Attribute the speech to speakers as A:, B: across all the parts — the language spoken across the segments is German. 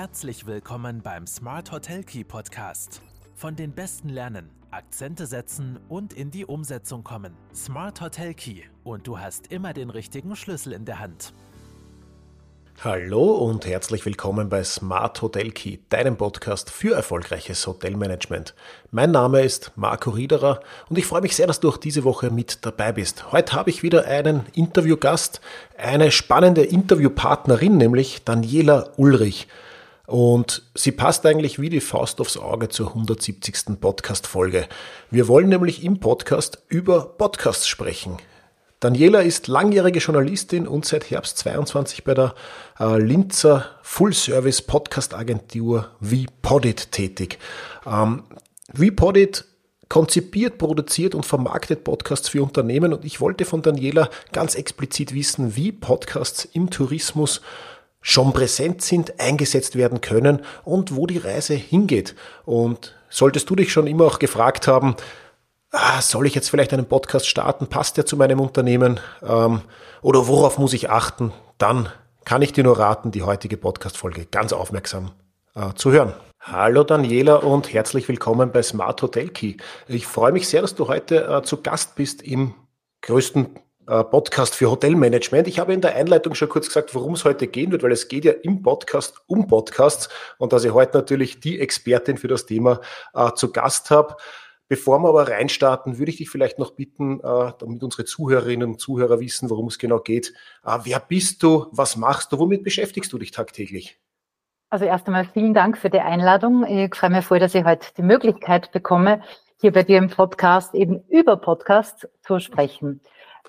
A: Herzlich willkommen beim Smart Hotel Key Podcast. Von den Besten lernen, Akzente setzen und in die Umsetzung kommen. Smart Hotel Key und du hast immer den richtigen Schlüssel in der Hand.
B: Hallo und herzlich willkommen bei Smart Hotel Key, deinem Podcast für erfolgreiches Hotelmanagement. Mein Name ist Marco Riederer und ich freue mich sehr, dass du auch diese Woche mit dabei bist. Heute habe ich wieder einen Interviewgast, eine spannende Interviewpartnerin, nämlich Daniela Ulrich. Und sie passt eigentlich wie die Faust aufs Auge zur 170. Podcast-Folge. Wir wollen nämlich im Podcast über Podcasts sprechen. Daniela ist langjährige Journalistin und seit Herbst 22 bei der äh, Linzer Full-Service Podcast Agentur VPodit tätig. Ähm, VPodit konzipiert, produziert und vermarktet Podcasts für Unternehmen und ich wollte von Daniela ganz explizit wissen, wie Podcasts im Tourismus schon präsent sind, eingesetzt werden können und wo die Reise hingeht. Und solltest du dich schon immer auch gefragt haben, ah, soll ich jetzt vielleicht einen Podcast starten? Passt der zu meinem Unternehmen? Ähm, oder worauf muss ich achten? Dann kann ich dir nur raten, die heutige Podcast-Folge ganz aufmerksam äh, zu hören. Hallo Daniela und herzlich willkommen bei Smart Hotel Key. Ich freue mich sehr, dass du heute äh, zu Gast bist im größten Podcast für Hotelmanagement. Ich habe in der Einleitung schon kurz gesagt, worum es heute gehen wird, weil es geht ja im Podcast um Podcasts und dass ich heute natürlich die Expertin für das Thema äh, zu Gast habe. Bevor wir aber reinstarten, würde ich dich vielleicht noch bitten, äh, damit unsere Zuhörerinnen und Zuhörer wissen, worum es genau geht. Äh, wer bist du? Was machst du? Womit beschäftigst du dich tagtäglich?
C: Also erst einmal vielen Dank für die Einladung. Ich freue mich voll, dass ich heute die Möglichkeit bekomme, hier bei dir im Podcast eben über Podcast zu sprechen.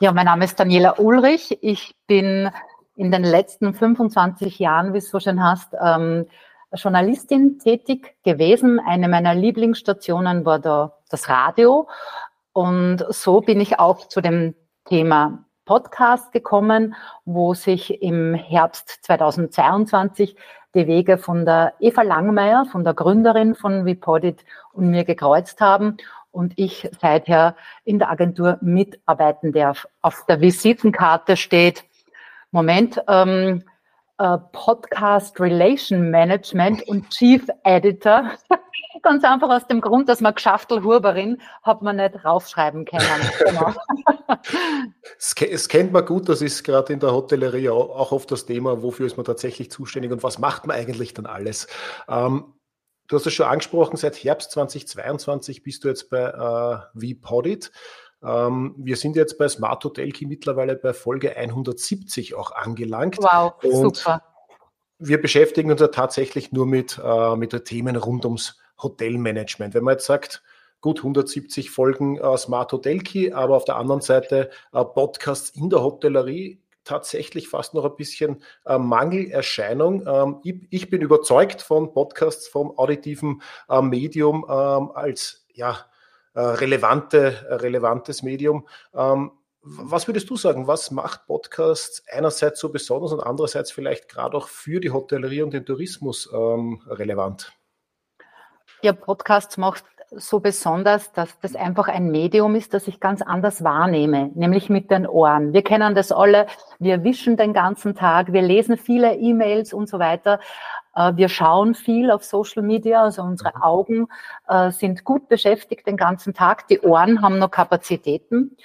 C: Ja, mein Name ist Daniela Ulrich. Ich bin in den letzten 25 Jahren, wie du so schön hast, ähm, Journalistin tätig gewesen. Eine meiner Lieblingsstationen war da das Radio. Und so bin ich auch zu dem Thema Podcast gekommen, wo sich im Herbst 2022 die Wege von der Eva Langmeier, von der Gründerin von Vipodit und mir gekreuzt haben und ich seither in der Agentur mitarbeiten darf. Auf der Visitenkarte steht, Moment, ähm, äh, Podcast Relation Management und Chief Editor. Ganz einfach aus dem Grund, dass man Geschaftelhuberin hat man nicht raufschreiben können. Genau.
B: es, kennt man gut, das ist gerade in der Hotellerie auch, auch oft das Thema, wofür ist man tatsächlich zuständig und was macht man eigentlich dann alles. Ähm, du hast es schon angesprochen, seit Herbst 2022 bist du jetzt bei äh, VPodit. Ähm, wir sind jetzt bei Smart Hotel Key mittlerweile bei Folge 170 auch angelangt.
C: Wow, und super.
B: Wir beschäftigen uns ja tatsächlich nur mit, äh, mit den Themen rund ums Hotelmanagement. Wenn man jetzt sagt, gut 170 Folgen äh, Smart Hotel Key, aber auf der anderen Seite äh, Podcasts in der Hotellerie, tatsächlich fast noch ein bisschen äh, Mangelerscheinung. Ähm, ich, ich, bin überzeugt von Podcasts vom auditiven äh, Medium ähm, als ja, äh, relevante, äh, relevantes Medium. Ähm, was würdest du sagen? Was macht Podcasts einerseits so besonders und andererseits vielleicht gerade auch für die Hotellerie und den Tourismus ähm, relevant?
C: Ja, Podcasts macht so besonders, dass das einfach ein Medium ist, das ich ganz anders wahrnehme, nämlich mit den Ohren. Wir kennen das alle. Wir wischen den ganzen Tag, wir lesen viele E-Mails und so weiter. Äh, wir schauen viel auf Social Media, also unsere mhm. Augen äh, sind gut beschäftigt den ganzen Tag. Die Ohren haben noch Kapazitäten.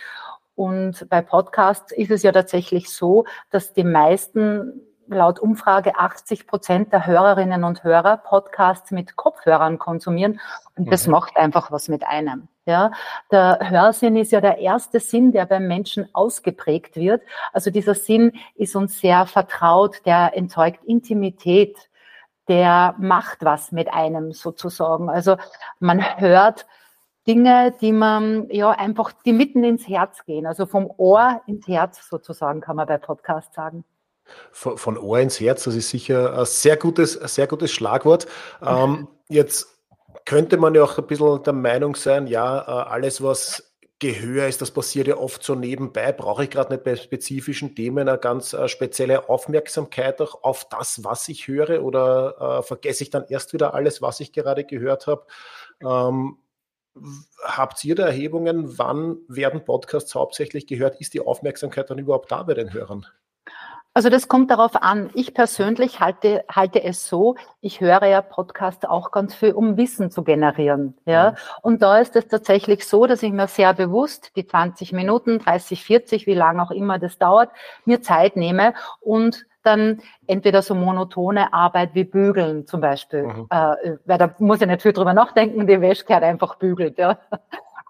C: Und bei Podcasts ist es ja tatsächlich so, dass die meisten laut Umfrage 80 Prozent der Hörerinnen und Hörer Podcasts mit Kopfhörern konsumieren. Und das mhm. macht einfach was mit einem. Ja, der Hörsinn ist ja der erste Sinn, der beim Menschen ausgeprägt wird. Also dieser Sinn ist uns sehr vertraut, der entzeugt Intimität der macht was mit einem sozusagen. Also man hört Dinge, die man ja einfach, die mitten ins Herz gehen. Also vom Ohr ins Herz sozusagen, kann man bei Podcasts sagen.
B: Von, von Ohr ins Herz, das ist sicher ein sehr gutes, ein sehr gutes Schlagwort. Ähm, jetzt könnte man ja auch ein bisschen der Meinung sein, ja, äh, alles, was Gehör ist, das passiert ja oft so nebenbei, brauche ich gerade nicht bei spezifischen Themen eine ganz äh, spezielle Aufmerksamkeit auch auf das, was ich höre oder äh, vergesse ich dann erst wieder alles, was ich gerade gehört habe? Ähm, habt ihr da Erhebungen, wann werden Podcasts hauptsächlich gehört? Ist die Aufmerksamkeit dann überhaupt da bei den Hörern?
C: Also das kommt darauf an. Ich persönlich halte, halte es so, ich höre ja Podcasts auch ganz viel, um Wissen zu generieren. Ja? Mhm. Und da ist es tatsächlich so, dass ich mir sehr bewusst die 20 Minuten, 30, 40, wie lange auch immer das dauert, mir Zeit nehme und dann entweder so monotone Arbeit wie Bügeln zum Beispiel, mhm. äh, weil da muss ich nicht viel drüber nachdenken, die Wäsche gehört einfach bügelt. Ja.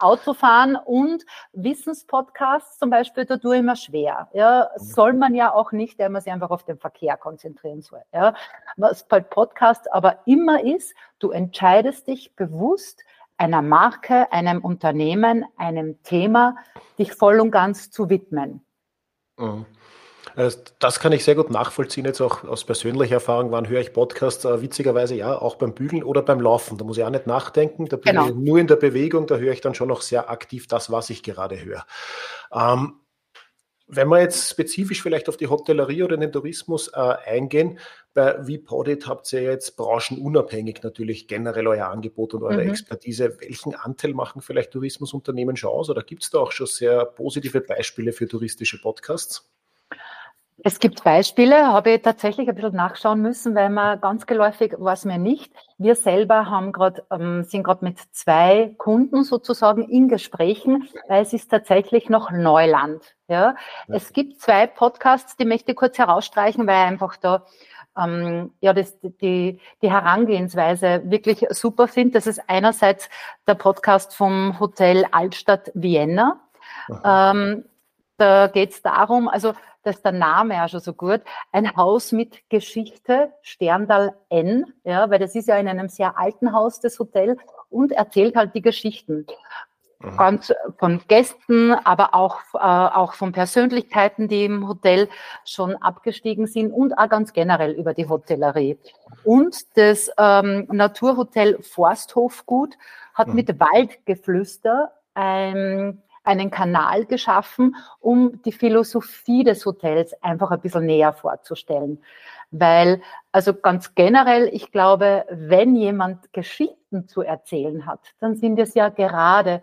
C: Autofahren und Wissenspodcasts zum Beispiel, da tue ich mir schwer. Ja, mhm. soll man ja auch nicht, der man sich einfach auf den Verkehr konzentrieren soll. Ja, was bei Podcast aber immer ist, du entscheidest dich bewusst, einer Marke, einem Unternehmen, einem Thema, dich voll und ganz zu widmen.
B: Mhm. Äh, das kann ich sehr gut nachvollziehen, jetzt auch aus persönlicher Erfahrung. Wann höre ich Podcasts? Äh, witzigerweise ja, auch beim Bügeln oder beim Laufen. Da muss ich auch nicht nachdenken. Da bin genau. ich nur in der Bewegung. Da höre ich dann schon noch sehr aktiv das, was ich gerade höre. Ähm, wenn wir jetzt spezifisch vielleicht auf die Hotellerie oder den Tourismus äh, eingehen, bei VPodit habt ihr jetzt branchenunabhängig natürlich generell euer Angebot und eure mhm. Expertise. Welchen Anteil machen vielleicht Tourismusunternehmen schon aus? Oder gibt es da auch schon sehr positive Beispiele für touristische Podcasts?
C: Es gibt Beispiele, habe ich tatsächlich ein bisschen nachschauen müssen, weil man ganz geläufig war es mir nicht. Wir selber haben gerade, ähm, sind gerade mit zwei Kunden sozusagen in Gesprächen, weil es ist tatsächlich noch Neuland. Ja. ja. Es gibt zwei Podcasts, die möchte ich kurz herausstreichen, weil einfach da ähm, ja, das, die, die Herangehensweise wirklich super finde. Das ist einerseits der Podcast vom Hotel Altstadt Vienna. Ähm, da geht es darum, also das ist der Name ja schon so gut, ein Haus mit Geschichte, Sterndal N, ja, weil das ist ja in einem sehr alten Haus, das Hotel, und erzählt halt die Geschichten. Mhm. Ganz von Gästen, aber auch, äh, auch von Persönlichkeiten, die im Hotel schon abgestiegen sind und auch ganz generell über die Hotellerie. Und das ähm, Naturhotel Forsthofgut hat mhm. mit Waldgeflüster ein einen Kanal geschaffen, um die Philosophie des Hotels einfach ein bisschen näher vorzustellen. Weil, also ganz generell, ich glaube, wenn jemand Geschichten zu erzählen hat, dann sind es ja gerade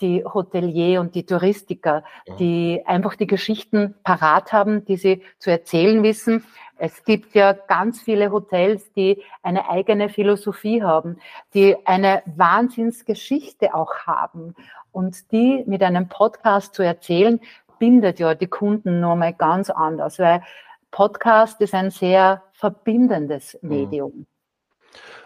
C: die Hotelier und die Touristiker, die einfach die Geschichten parat haben, die sie zu erzählen wissen. Es gibt ja ganz viele Hotels, die eine eigene Philosophie haben, die eine Wahnsinnsgeschichte auch haben. Und die mit einem Podcast zu erzählen, bindet ja die Kunden nochmal ganz anders, weil Podcast ist ein sehr verbindendes mhm. Medium.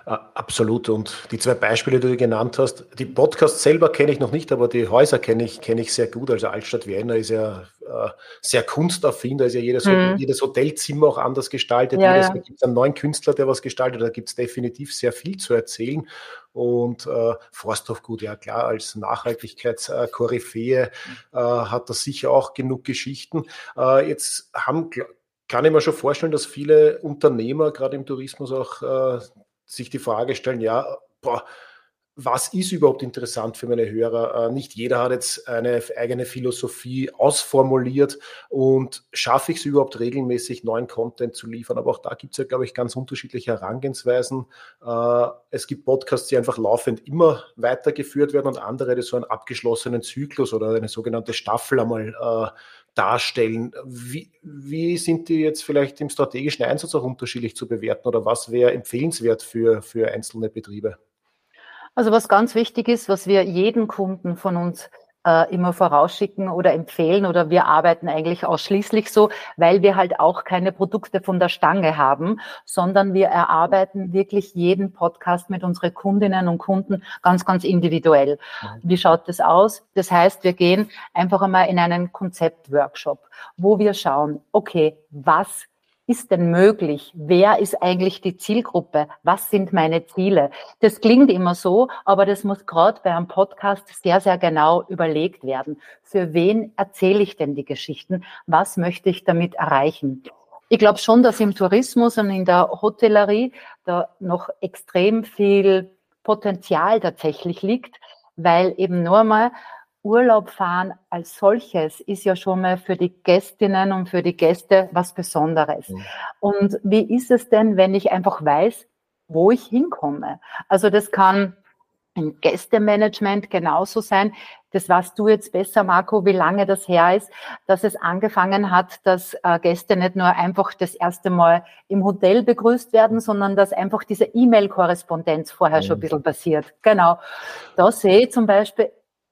B: Absolut. Und die zwei Beispiele, die du genannt hast, die Podcasts selber kenne ich noch nicht, aber die Häuser kenne ich, kenne ich sehr gut. Also Altstadt Vienna ist ja äh, sehr kunstaffin, da ist ja jedes, mhm. jedes Hotelzimmer auch anders gestaltet. Ja, jedes. Da gibt es einen neuen Künstler, der was gestaltet, da gibt es definitiv sehr viel zu erzählen. Und äh, Forsthofgut, ja klar, als Nachhaltigkeitskoryphäe äh, hat das sicher auch genug Geschichten. Äh, jetzt haben kann ich mir schon vorstellen, dass viele Unternehmer, gerade im Tourismus, auch äh, sich die Frage stellen, ja, boah, was ist überhaupt interessant für meine Hörer? Äh, nicht jeder hat jetzt eine eigene Philosophie ausformuliert und schaffe ich es überhaupt regelmäßig, neuen Content zu liefern? Aber auch da gibt es ja, glaube ich, ganz unterschiedliche Herangehensweisen. Äh, es gibt Podcasts, die einfach laufend immer weitergeführt werden und andere, die so einen abgeschlossenen Zyklus oder eine sogenannte Staffel einmal äh, darstellen. Wie, wie sind die jetzt vielleicht im strategischen Einsatz auch unterschiedlich zu bewerten oder was wäre empfehlenswert für, für einzelne Betriebe?
C: Also was ganz wichtig ist, was wir jeden Kunden von uns äh, immer vorausschicken oder empfehlen oder wir arbeiten eigentlich ausschließlich so, weil wir halt auch keine Produkte von der Stange haben, sondern wir erarbeiten wirklich jeden Podcast mit unseren Kundinnen und Kunden ganz, ganz individuell. Mhm. Wie schaut das aus? Das heißt, wir gehen einfach einmal in einen Konzeptworkshop, wo wir schauen, okay, was ist denn möglich? Wer ist eigentlich die Zielgruppe? Was sind meine Ziele? Das klingt immer so, aber das muss gerade bei einem Podcast sehr, sehr genau überlegt werden. Für wen erzähle ich denn die Geschichten? Was möchte ich damit erreichen? Ich glaube schon, dass im Tourismus und in der Hotellerie da noch extrem viel Potenzial tatsächlich liegt, weil eben nur mal Urlaub fahren als solches ist ja schon mal für die Gästinnen und für die Gäste was Besonderes. Mhm. Und wie ist es denn, wenn ich einfach weiß, wo ich hinkomme? Also das kann im Gästemanagement genauso sein. Das weißt du jetzt besser, Marco, wie lange das her ist, dass es angefangen hat, dass äh, Gäste nicht nur einfach das erste Mal im Hotel begrüßt werden, sondern dass einfach diese E-Mail-Korrespondenz vorher mhm. schon ein bisschen passiert. Genau. Da sehe ich zum Beispiel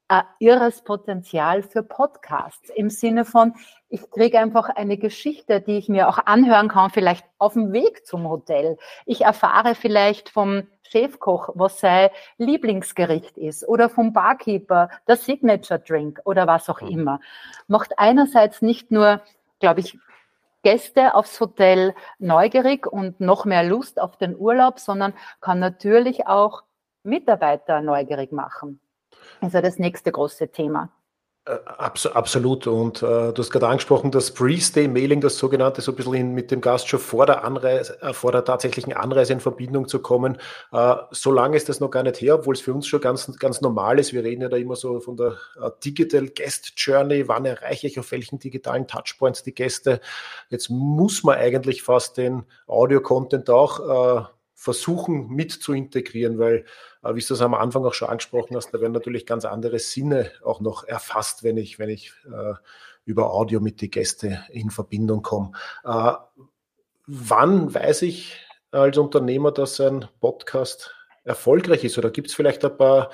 C: ein irres Potenzial für Podcasts im Sinne von, ich kriege einfach eine Geschichte, die ich mir auch anhören kann, vielleicht auf dem Weg zum Hotel. Ich erfahre vielleicht vom Chefkoch, was sein Lieblingsgericht ist oder vom Barkeeper, der Signature Drink oder was auch immer. Macht einerseits nicht nur, glaube ich, Gäste aufs Hotel neugierig und noch mehr Lust auf den Urlaub, sondern kann natürlich auch Mitarbeiter neugierig machen. Also das nächste große Thema.
B: Äh, abs absolut. Und äh, du hast gerade angesprochen, das Pre-Stay-Mailing, das sogenannte, so ein bisschen in, mit dem Gast schon vor der, Anreise, äh, vor der tatsächlichen Anreise in Verbindung zu kommen. Äh, so lange ist das noch gar nicht her, obwohl es für uns schon ganz, ganz normal ist. Wir reden ja da immer so von der äh, Digital Guest Journey. Wann erreiche ich auf welchen digitalen Touchpoints die Gäste? Jetzt muss man eigentlich fast den Audio-Content auch äh, versuchen mit zu integrieren, weil wie du es am Anfang auch schon angesprochen hast, da werden natürlich ganz andere Sinne auch noch erfasst, wenn ich, wenn ich äh, über Audio mit den Gästen in Verbindung komme. Äh, wann weiß ich als Unternehmer, dass ein Podcast erfolgreich ist? Oder gibt es vielleicht ein paar,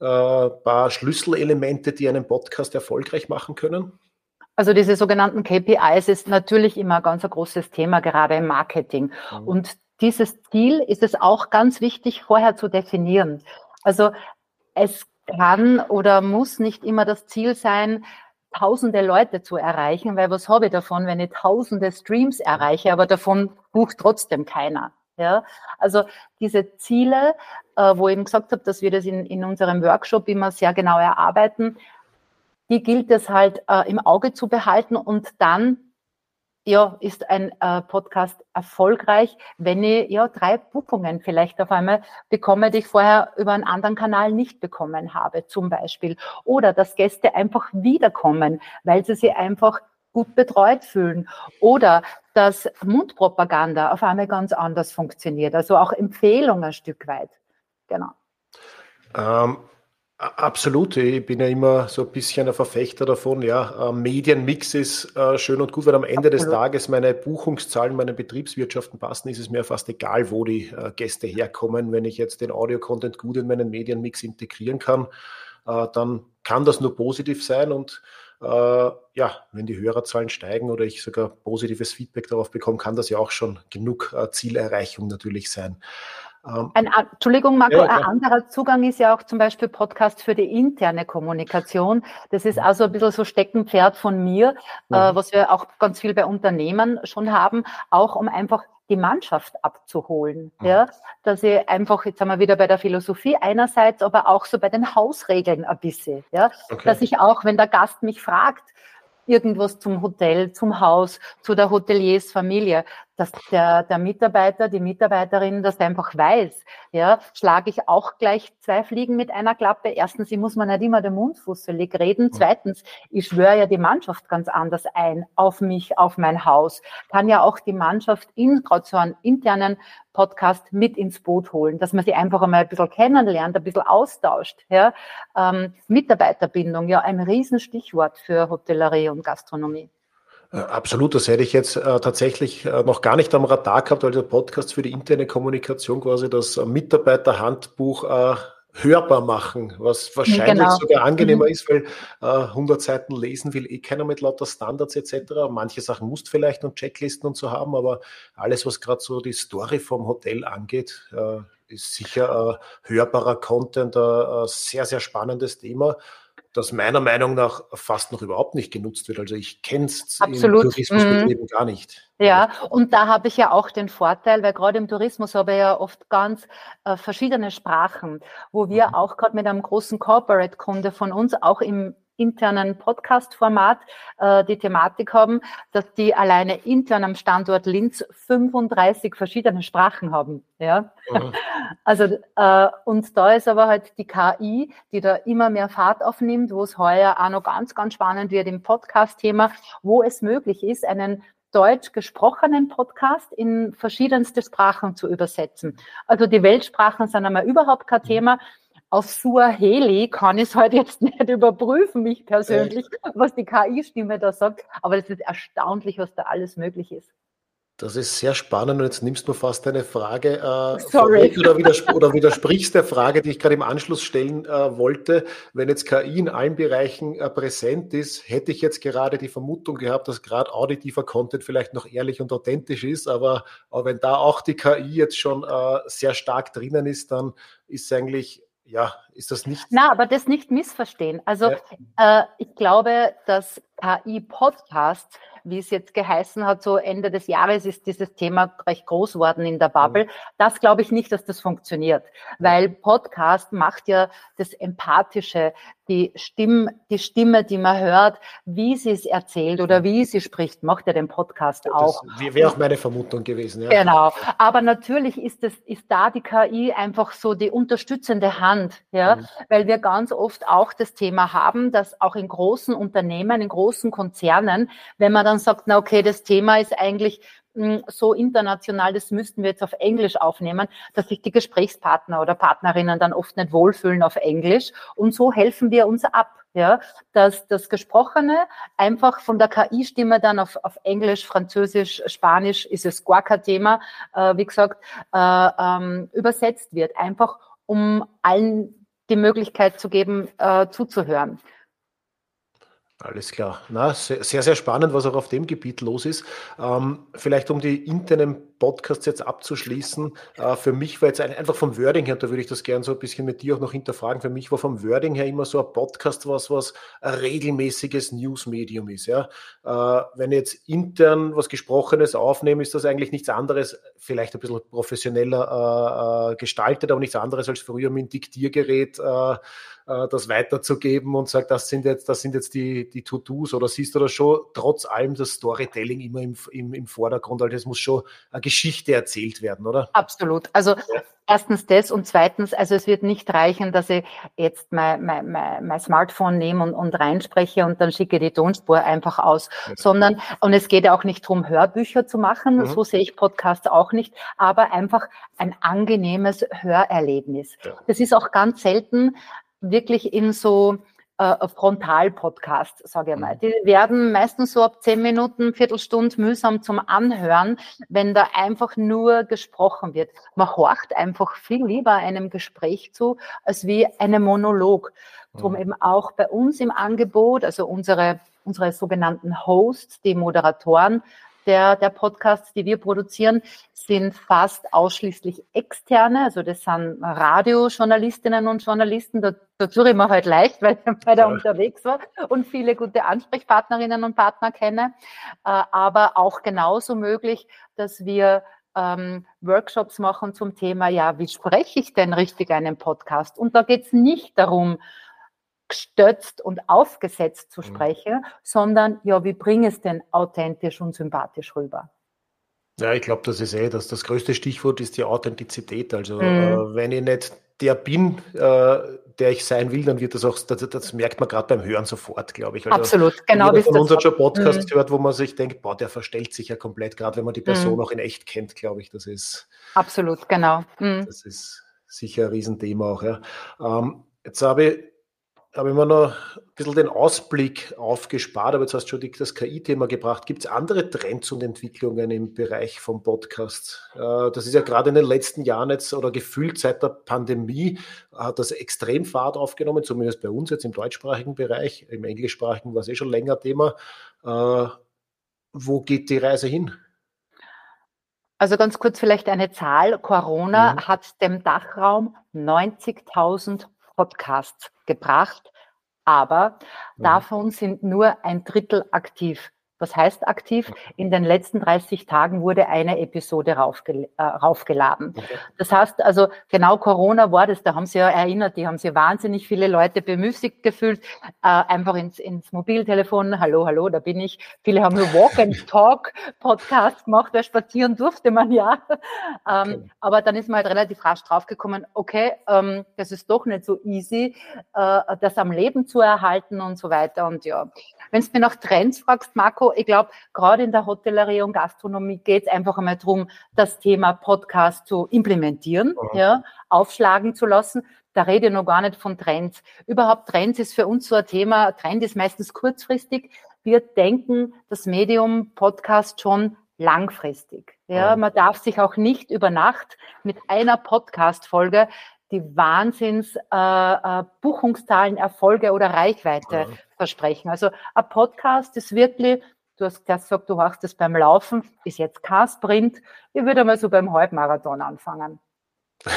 B: äh, paar Schlüsselelemente, die einen Podcast erfolgreich machen können?
C: Also diese sogenannten KPIs ist natürlich immer ein ganz ein großes Thema, gerade im Marketing. Mhm. Und dieses Ziel ist es auch ganz wichtig, vorher zu definieren. Also es kann oder muss nicht immer das Ziel sein, tausende Leute zu erreichen, weil was habe ich davon, wenn ich tausende Streams erreiche, aber davon bucht trotzdem keiner. Ja, also diese Ziele, äh, wo ich eben gesagt habe, dass wir das in, in unserem Workshop immer sehr genau erarbeiten, die gilt es halt äh, im Auge zu behalten und dann ja, ist ein äh, Podcast erfolgreich, wenn ich ja drei Buchungen vielleicht auf einmal bekomme, die ich vorher über einen anderen Kanal nicht bekommen habe, zum Beispiel. Oder dass Gäste einfach wiederkommen, weil sie sich einfach gut betreut fühlen. Oder dass Mundpropaganda auf einmal ganz anders funktioniert. Also auch Empfehlungen ein Stück weit. Genau.
B: Ähm, Absolut, ich bin ja immer so ein bisschen ein Verfechter davon, ja, äh, Medienmix ist äh, schön und gut, weil am Ende Absolut. des Tages meine Buchungszahlen, meine Betriebswirtschaften passen, ist es mir fast egal, wo die äh, Gäste herkommen. Wenn ich jetzt den Audio-Content gut in meinen Medienmix integrieren kann, dann kann das nur positiv sein und ja, wenn die Hörerzahlen steigen oder ich sogar positives Feedback darauf bekomme, kann das ja auch schon genug Zielerreichung natürlich sein.
C: Ähm, ein, Entschuldigung, Marco, ja, ein anderer Zugang ist ja auch zum Beispiel Podcast für die interne Kommunikation. Das ist also ein bisschen so Steckenpferd von mir, mhm. äh, was wir auch ganz viel bei Unternehmen schon haben, auch um einfach die Mannschaft abzuholen. Mhm. Ja, dass ich einfach, jetzt haben wir wieder bei der Philosophie einerseits, aber auch so bei den Hausregeln ein bisschen. Ja, okay. dass ich auch, wenn der Gast mich fragt, irgendwas zum Hotel, zum Haus, zu der Hoteliersfamilie, dass der, der Mitarbeiter, die Mitarbeiterin das einfach weiß. Ja, schlage ich auch gleich zwei Fliegen mit einer Klappe. Erstens, ich muss man nicht immer den Mund fusselig reden. Zweitens, ich schwöre ja die Mannschaft ganz anders ein auf mich, auf mein Haus. Kann ja auch die Mannschaft in gerade so einen internen Podcast mit ins Boot holen, dass man sie einfach einmal ein bisschen kennenlernt, ein bisschen austauscht. Ja? Ähm, Mitarbeiterbindung, ja, ein Riesenstichwort für Hotellerie und Gastronomie.
B: Äh, absolut, das hätte ich jetzt äh, tatsächlich äh, noch gar nicht am Radar gehabt, weil der Podcast für die interne Kommunikation quasi das Mitarbeiterhandbuch äh, hörbar machen, was wahrscheinlich genau. sogar angenehmer mhm. ist, weil äh, 100 Seiten lesen will eh keiner mit lauter Standards etc. Manche Sachen musst vielleicht und Checklisten und so haben, aber alles, was gerade so die Story vom Hotel angeht, äh, ist sicher äh, hörbarer Content, ein sehr, sehr spannendes Thema das meiner Meinung nach fast noch überhaupt nicht genutzt wird. Also ich kenne es im Tourismusbetrieben mhm. gar nicht.
C: Ja, und da habe ich ja auch den Vorteil, weil gerade im Tourismus habe ich ja oft ganz äh, verschiedene Sprachen, wo wir mhm. auch gerade mit einem großen Corporate-Kunde von uns auch im internen Podcast-Format äh, die Thematik haben, dass die alleine intern am Standort Linz 35 verschiedene Sprachen haben. Ja? Mhm. Also äh, und da ist aber halt die KI, die da immer mehr Fahrt aufnimmt, wo es heuer auch noch ganz, ganz spannend wird im Podcast-Thema, wo es möglich ist, einen deutsch gesprochenen Podcast in verschiedenste Sprachen zu übersetzen. Also die Weltsprachen sind einmal überhaupt kein mhm. Thema. Auf Suaheli kann ich es halt jetzt nicht überprüfen, mich persönlich, was die KI-Stimme da sagt. Aber es ist erstaunlich, was da alles möglich ist.
B: Das ist sehr spannend und jetzt nimmst du fast eine Frage äh, Sorry. Oder, widers oder, widersprichst der Frage, die ich gerade im Anschluss stellen äh, wollte. Wenn jetzt KI in allen Bereichen äh, präsent ist, hätte ich jetzt gerade die Vermutung gehabt, dass gerade auditiver Content vielleicht noch ehrlich und authentisch ist. Aber, aber wenn da auch die KI jetzt schon äh, sehr stark drinnen ist, dann ist es eigentlich ja, ist das nicht.
C: Na, aber das nicht missverstehen. Also ja. äh, ich glaube, dass KI-Podcasts wie es jetzt geheißen hat, so Ende des Jahres ist dieses Thema recht groß worden in der Bubble. Mhm. Das glaube ich nicht, dass das funktioniert, weil Podcast macht ja das Empathische, die, Stimm, die Stimme, die man hört, wie sie es erzählt oder wie sie spricht, macht ja den Podcast auch.
B: Das wäre auch meine Vermutung gewesen.
C: Ja. Genau. Aber natürlich ist, es, ist da die KI einfach so die unterstützende Hand, ja, mhm. weil wir ganz oft auch das Thema haben, dass auch in großen Unternehmen, in großen Konzernen, wenn man dann sagt, na okay, das Thema ist eigentlich so international, das müssten wir jetzt auf Englisch aufnehmen, dass sich die Gesprächspartner oder Partnerinnen dann oft nicht wohlfühlen auf Englisch. Und so helfen wir uns ab. Ja, dass das Gesprochene einfach von der KI-Stimme dann auf, auf Englisch, Französisch, Spanisch ist es gar kein Thema, äh, wie gesagt, äh, ähm, übersetzt wird, einfach um allen die Möglichkeit zu geben, äh, zuzuhören.
B: Alles klar. Na, sehr, sehr spannend, was auch auf dem Gebiet los ist. Ähm, vielleicht um die internen Podcasts jetzt abzuschließen. Äh, für mich war jetzt ein, einfach vom Wording her, da würde ich das gerne so ein bisschen mit dir auch noch hinterfragen. Für mich war vom Wording her immer so ein Podcast was, was ein regelmäßiges Newsmedium ist. Ja? Äh, wenn ich jetzt intern was Gesprochenes aufnehme, ist das eigentlich nichts anderes, vielleicht ein bisschen professioneller äh, äh gestaltet, aber nichts anderes als früher mit dem Diktiergerät äh, äh, das weiterzugeben und sagt, das sind jetzt, das sind jetzt die, die To-Dos oder siehst du das schon trotz allem das Storytelling immer im, im, im Vordergrund? Also es muss schon eine Geschichte erzählt werden, oder?
C: Absolut. Also ja. erstens das und zweitens, also es wird nicht reichen, dass ich jetzt mein, mein, mein, mein Smartphone nehme und, und reinspreche und dann schicke die Tonspur einfach aus, ja. sondern, und es geht auch nicht darum, Hörbücher zu machen, mhm. so sehe ich Podcasts auch nicht, aber einfach ein angenehmes Hörerlebnis. Ja. Das ist auch ganz selten wirklich in so äh, Frontal-Podcast, sage ich mal. Mhm. Die werden meistens so ab zehn Minuten, Viertelstunde mühsam zum Anhören, wenn da einfach nur gesprochen wird. Man horcht einfach viel lieber einem Gespräch zu, als wie einem Monolog. Drum mhm. eben auch bei uns im Angebot, also unsere, unsere sogenannten Hosts, die Moderatoren, der, der Podcasts, die wir produzieren, sind fast ausschließlich externe. Also das sind Radiojournalistinnen und Journalisten. Da, dazu ich mir halt leicht, weil ich weiter ja. unterwegs war und viele gute Ansprechpartnerinnen und Partner kenne. Äh, aber auch genauso möglich, dass wir ähm, Workshops machen zum Thema, ja, wie spreche ich denn richtig einen Podcast? Und da geht es nicht darum, gestützt und aufgesetzt zu mhm. sprechen, mhm. sondern ja, wie bringe es denn authentisch und sympathisch rüber?
B: Ja, ich glaube, das ist eh das. Das größte Stichwort ist die Authentizität. Also mhm. äh, wenn ich nicht der bin, äh, der ich sein will, dann wird das auch, das, das merkt man gerade beim Hören sofort, glaube ich.
C: Also, Absolut, genau.
B: Jeder von uns hat schon Podcasts mhm. gehört, wo man sich denkt, boah, der verstellt sich ja komplett, gerade wenn man die Person mhm. auch in echt kennt, glaube ich. Das ist.
C: Absolut, genau.
B: Mhm. Das ist sicher ein Riesenthema auch. Ja. Ähm, jetzt habe ich habe ich mir noch ein bisschen den Ausblick aufgespart, aber jetzt hast du schon das KI-Thema gebracht. Gibt es andere Trends und Entwicklungen im Bereich vom Podcast? Äh, das ist ja gerade in den letzten Jahren jetzt oder gefühlt seit der Pandemie hat das extrem Fahrt aufgenommen, zumindest bei uns jetzt im deutschsprachigen Bereich. Im englischsprachigen war es eh schon länger Thema. Äh, wo geht die Reise hin?
C: Also ganz kurz vielleicht eine Zahl. Corona mhm. hat dem Dachraum 90.000 Podcasts gebracht, aber mhm. davon sind nur ein Drittel aktiv. Was heißt aktiv? In den letzten 30 Tagen wurde eine Episode raufgel äh, raufgeladen. Okay. Das heißt also, genau Corona war das, da haben sie ja erinnert, die haben sich wahnsinnig viele Leute bemüßigt gefühlt, äh, einfach ins, ins Mobiltelefon, hallo, hallo, da bin ich. Viele haben nur Walk and Talk Podcast gemacht, weil spazieren durfte man ja. Ähm, okay. Aber dann ist man halt relativ rasch draufgekommen, okay, ähm, das ist doch nicht so easy, äh, das am Leben zu erhalten und so weiter. Und ja, wenn du mir nach Trends fragst, Marco, ich glaube, gerade in der Hotellerie und Gastronomie geht es einfach einmal darum, das Thema Podcast zu implementieren, mhm. ja, aufschlagen zu lassen. Da rede ich noch gar nicht von Trends. Überhaupt Trends ist für uns so ein Thema. Trend ist meistens kurzfristig. Wir denken das Medium Podcast schon langfristig. Ja, man darf sich auch nicht über Nacht mit einer Podcast-Folge die Wahnsinns äh, äh, Buchungszahlen, Erfolge oder Reichweite ja. versprechen. Also ein Podcast ist wirklich, du hast gesagt, du hast es beim Laufen, ist jetzt kein Sprint. Ich würde mal so beim Halbmarathon anfangen.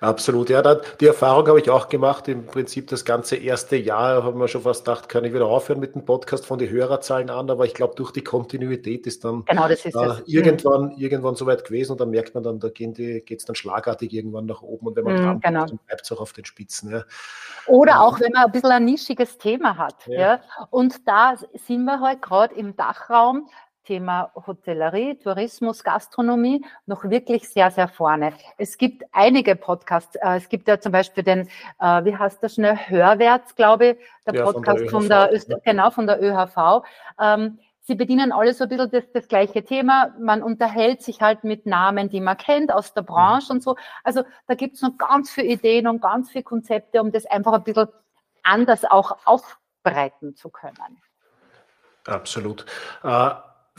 B: Absolut, ja, die Erfahrung habe ich auch gemacht. Im Prinzip das ganze erste Jahr haben wir schon fast gedacht, kann ich wieder aufhören mit dem Podcast von den Hörerzahlen an, aber ich glaube, durch die Kontinuität ist dann
C: genau, ist äh,
B: irgendwann, mhm. irgendwann so weit gewesen und dann merkt man dann, da geht es dann schlagartig irgendwann nach oben und wenn man mhm, dran genau. dann bleibt es auch auf den Spitzen. Ja.
C: Oder auch, wenn man ein bisschen ein nischiges Thema hat. Ja. ja. Und da sind wir halt gerade im Dachraum Thema Hotellerie, Tourismus, Gastronomie noch wirklich sehr, sehr vorne. Es gibt einige Podcasts. Äh, es gibt ja zum Beispiel den, äh, wie heißt das schnell, Hörwärts, glaube ich, der ja, Podcast von der, von der Öst genau, von der ÖHV. Ähm, sie bedienen alle so ein bisschen das, das gleiche Thema. Man unterhält sich halt mit Namen, die man kennt aus der Branche mhm. und so. Also da gibt es noch ganz viele Ideen und ganz viele Konzepte, um das einfach ein bisschen anders auch aufbereiten zu können.
B: Absolut. Äh,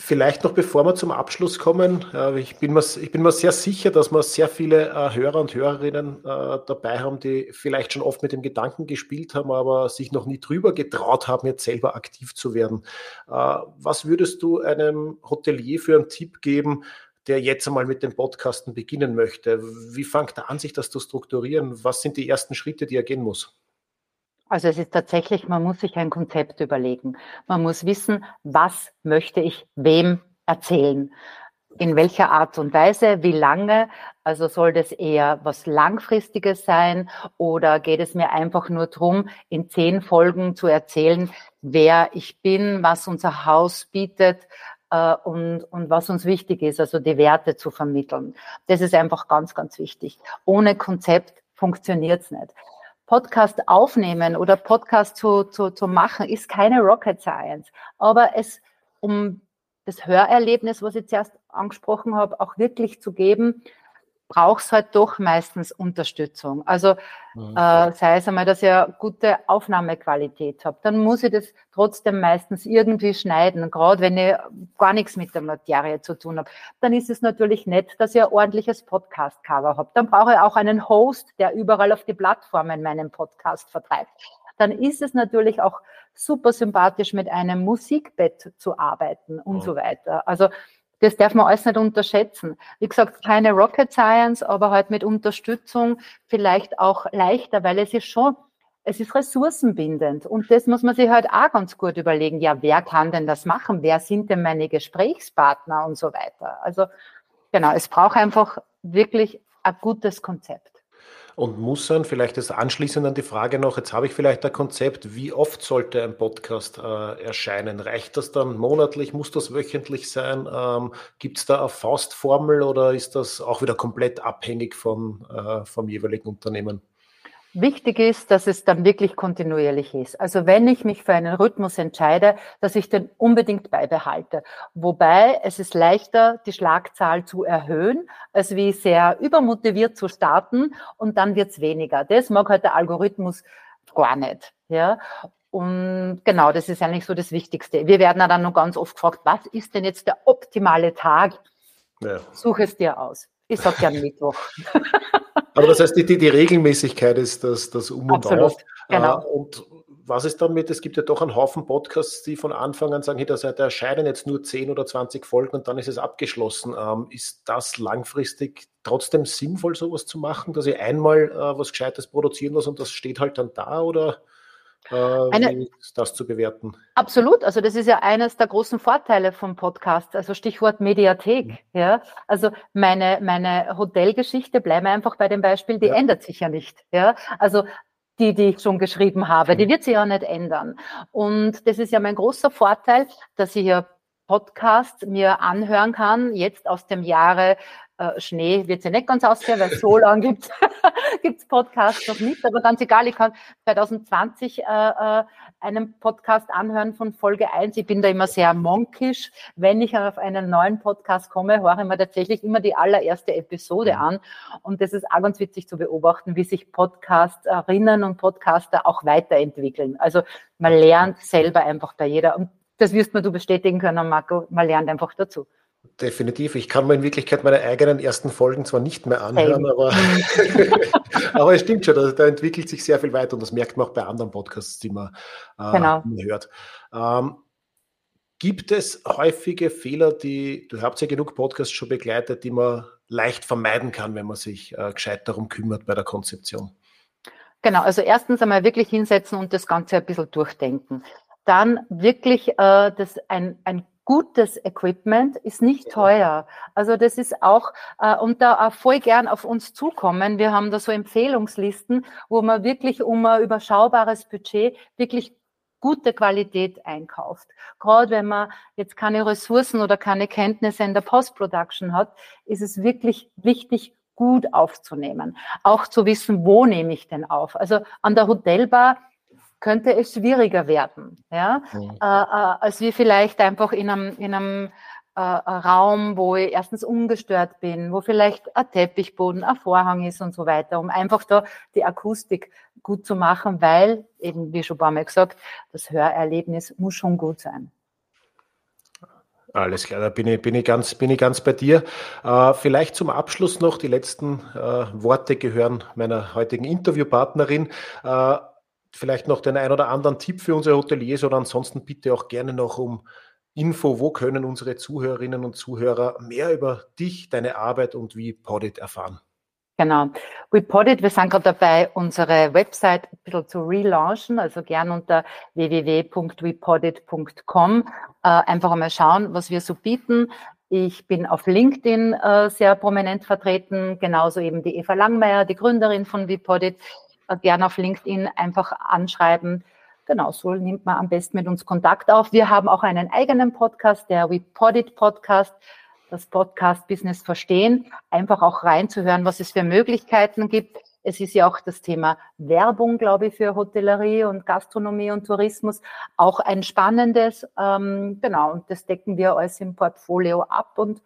B: Vielleicht noch bevor wir zum Abschluss kommen, äh, ich, bin mir, ich bin mir sehr sicher, dass wir sehr viele äh, Hörer und Hörerinnen äh, dabei haben, die vielleicht schon oft mit dem Gedanken gespielt haben, aber sich noch nie drüber getraut haben, jetzt selber aktiv zu werden. Was würdest du einem Hotelier für einen Tipp geben, der jetzt einmal mit dem Podcasten beginnen möchte? Wie fängt er an, sich das zu strukturieren? Was sind die ersten Schritte, die er gehen muss?
C: Also es ist tatsächlich, man muss sich ein Konzept überlegen. Man muss wissen, was möchte ich wem erzählen? In welcher Art und Weise? Wie lange? Also soll das eher was Langfristiges sein oder geht es mir einfach nur darum, in zehn Folgen zu erzählen, wer ich bin, was unser Haus bietet äh, und, und was uns wichtig ist, also die Werte zu vermitteln. Das ist einfach ganz, ganz wichtig. Ohne Konzept funktioniert es nicht. Podcast aufnehmen oder Podcast zu, zu, zu machen, ist keine Rocket Science. Aber es, um das Hörerlebnis, was ich zuerst angesprochen habe, auch wirklich zu geben, braucht es halt doch meistens Unterstützung. Also mhm. äh, sei es einmal, dass ihr gute Aufnahmequalität habt, dann muss ich das trotzdem meistens irgendwie schneiden. Gerade wenn ich gar nichts mit der Materie zu tun habe, dann ist es natürlich nett, dass ihr ein ordentliches Podcast-Cover habt. Dann brauche ich auch einen Host, der überall auf die Plattformen meinen Podcast vertreibt. Dann ist es natürlich auch super sympathisch, mit einem Musikbett zu arbeiten und mhm. so weiter. Also das darf man alles nicht unterschätzen. Wie gesagt, keine Rocket Science, aber halt mit Unterstützung vielleicht auch leichter, weil es ist schon, es ist ressourcenbindend. Und das muss man sich halt auch ganz gut überlegen. Ja, wer kann denn das machen? Wer sind denn meine Gesprächspartner und so weiter? Also, genau, es braucht einfach wirklich ein gutes Konzept
B: und muss sein. Vielleicht ist anschließend an die Frage noch, jetzt habe ich vielleicht ein Konzept, wie oft sollte ein Podcast äh, erscheinen? Reicht das dann monatlich? Muss das wöchentlich sein? Ähm, Gibt es da eine Faustformel oder ist das auch wieder komplett abhängig von, äh, vom jeweiligen Unternehmen?
C: Wichtig ist, dass es dann wirklich kontinuierlich ist. Also wenn ich mich für einen Rhythmus entscheide, dass ich den unbedingt beibehalte. Wobei es ist leichter, die Schlagzahl zu erhöhen, als wie sehr übermotiviert zu starten und dann wird's weniger. Das mag halt der Algorithmus gar nicht. Ja. Und genau, das ist eigentlich so das Wichtigste. Wir werden dann noch ganz oft gefragt, was ist denn jetzt der optimale Tag? Ja. Such es dir aus. Ich sage gern Mittwoch.
B: Aber das heißt, die, die, die, Regelmäßigkeit ist das, das Um und Absolut, Auf. Genau. Äh, und was ist damit? Es gibt ja doch einen Haufen Podcasts, die von Anfang an sagen, hey, da, erscheinen jetzt nur 10 oder 20 Folgen und dann ist es abgeschlossen. Ähm, ist das langfristig trotzdem sinnvoll, sowas zu machen, dass ich einmal äh, was Gescheites produzieren lasse und das steht halt dann da oder? Äh, Eine, das zu bewerten?
C: Absolut. Also das ist ja eines der großen Vorteile vom Podcast. Also Stichwort Mediathek. Mhm. Ja, also meine meine Hotelgeschichte bleiben einfach bei dem Beispiel. Die ja. ändert sich ja nicht. Ja, also die, die ich schon geschrieben habe, die mhm. wird sich ja nicht ändern. Und das ist ja mein großer Vorteil, dass ich ja Podcast mir anhören kann, jetzt aus dem Jahre äh, Schnee wird sie nicht ganz ausgehen, weil so lange gibt es Podcasts noch nicht. Aber ganz egal, ich kann 2020 äh, äh, einen Podcast anhören von Folge 1. Ich bin da immer sehr monkisch. Wenn ich auf einen neuen Podcast komme, höre ich mir tatsächlich immer die allererste Episode an. Und das ist auch ganz witzig zu beobachten, wie sich Podcasterinnen und Podcaster auch weiterentwickeln. Also man lernt selber einfach bei jeder. Und das wirst mir du bestätigen können, Marco. Man lernt einfach dazu.
B: Definitiv. Ich kann mir in Wirklichkeit meine eigenen ersten Folgen zwar nicht mehr anhören, aber, aber es stimmt schon, da, da, entwickelt sich sehr viel weiter und das merkt man auch bei anderen Podcasts, die man, äh, genau. hört. Ähm, gibt es häufige Fehler, die, du habt ja genug Podcasts schon begleitet, die man leicht vermeiden kann, wenn man sich äh, gescheit darum kümmert bei der Konzeption?
C: Genau, also erstens einmal wirklich hinsetzen und das Ganze ein bisschen durchdenken. Dann wirklich äh, das ein, ein gutes Equipment ist nicht teuer. Also das ist auch, äh, und da auch voll gern auf uns zukommen. Wir haben da so Empfehlungslisten, wo man wirklich um ein überschaubares Budget wirklich gute Qualität einkauft. Gerade wenn man jetzt keine Ressourcen oder keine Kenntnisse in der Post-Production hat, ist es wirklich wichtig, gut aufzunehmen. Auch zu wissen, wo nehme ich denn auf. Also an der Hotelbar könnte es schwieriger werden, ja, mhm. äh, äh, als wir vielleicht einfach in einem, in einem äh, Raum, wo ich erstens ungestört bin, wo vielleicht ein Teppichboden, ein Vorhang ist und so weiter, um einfach da die Akustik gut zu machen, weil eben, wie schon ein paar Mal gesagt, das Hörerlebnis muss schon gut sein.
B: Alles klar, da bin ich, bin ich, ganz, bin ich ganz bei dir. Äh, vielleicht zum Abschluss noch, die letzten äh, Worte gehören meiner heutigen Interviewpartnerin. Äh, vielleicht noch den ein oder anderen Tipp für unsere Hoteliers oder ansonsten bitte auch gerne noch um Info, wo können unsere Zuhörerinnen und Zuhörer mehr über dich, deine Arbeit und wie Podit erfahren?
C: Genau. WePodit, wir sind gerade dabei, unsere Website ein bisschen zu relaunchen, also gern unter www.wepodit.com äh, einfach einmal schauen, was wir so bieten. Ich bin auf LinkedIn äh, sehr prominent vertreten, genauso eben die Eva Langmeier, die Gründerin von WePodit gerne auf LinkedIn einfach anschreiben. Genau, so nimmt man am besten mit uns Kontakt auf. Wir haben auch einen eigenen Podcast, der WePodit Podcast, das Podcast Business Verstehen, einfach auch reinzuhören, was es für Möglichkeiten gibt. Es ist ja auch das Thema Werbung, glaube ich, für Hotellerie und Gastronomie und Tourismus auch ein spannendes. Ähm, genau, und das decken wir alles im Portfolio ab und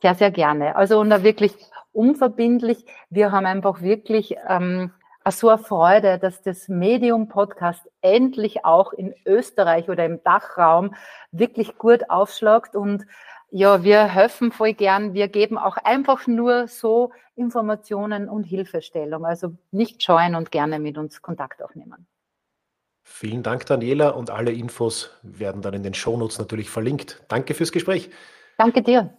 C: sehr, sehr gerne. Also und da wirklich unverbindlich. Wir haben einfach wirklich ähm, so eine Freude, dass das Medium Podcast endlich auch in Österreich oder im Dachraum wirklich gut aufschlagt und ja, wir helfen voll gern. Wir geben auch einfach nur so Informationen und Hilfestellung. Also nicht scheuen und gerne mit uns Kontakt aufnehmen.
B: Vielen Dank, Daniela, und alle Infos werden dann in den Shownotes natürlich verlinkt. Danke fürs Gespräch.
C: Danke dir.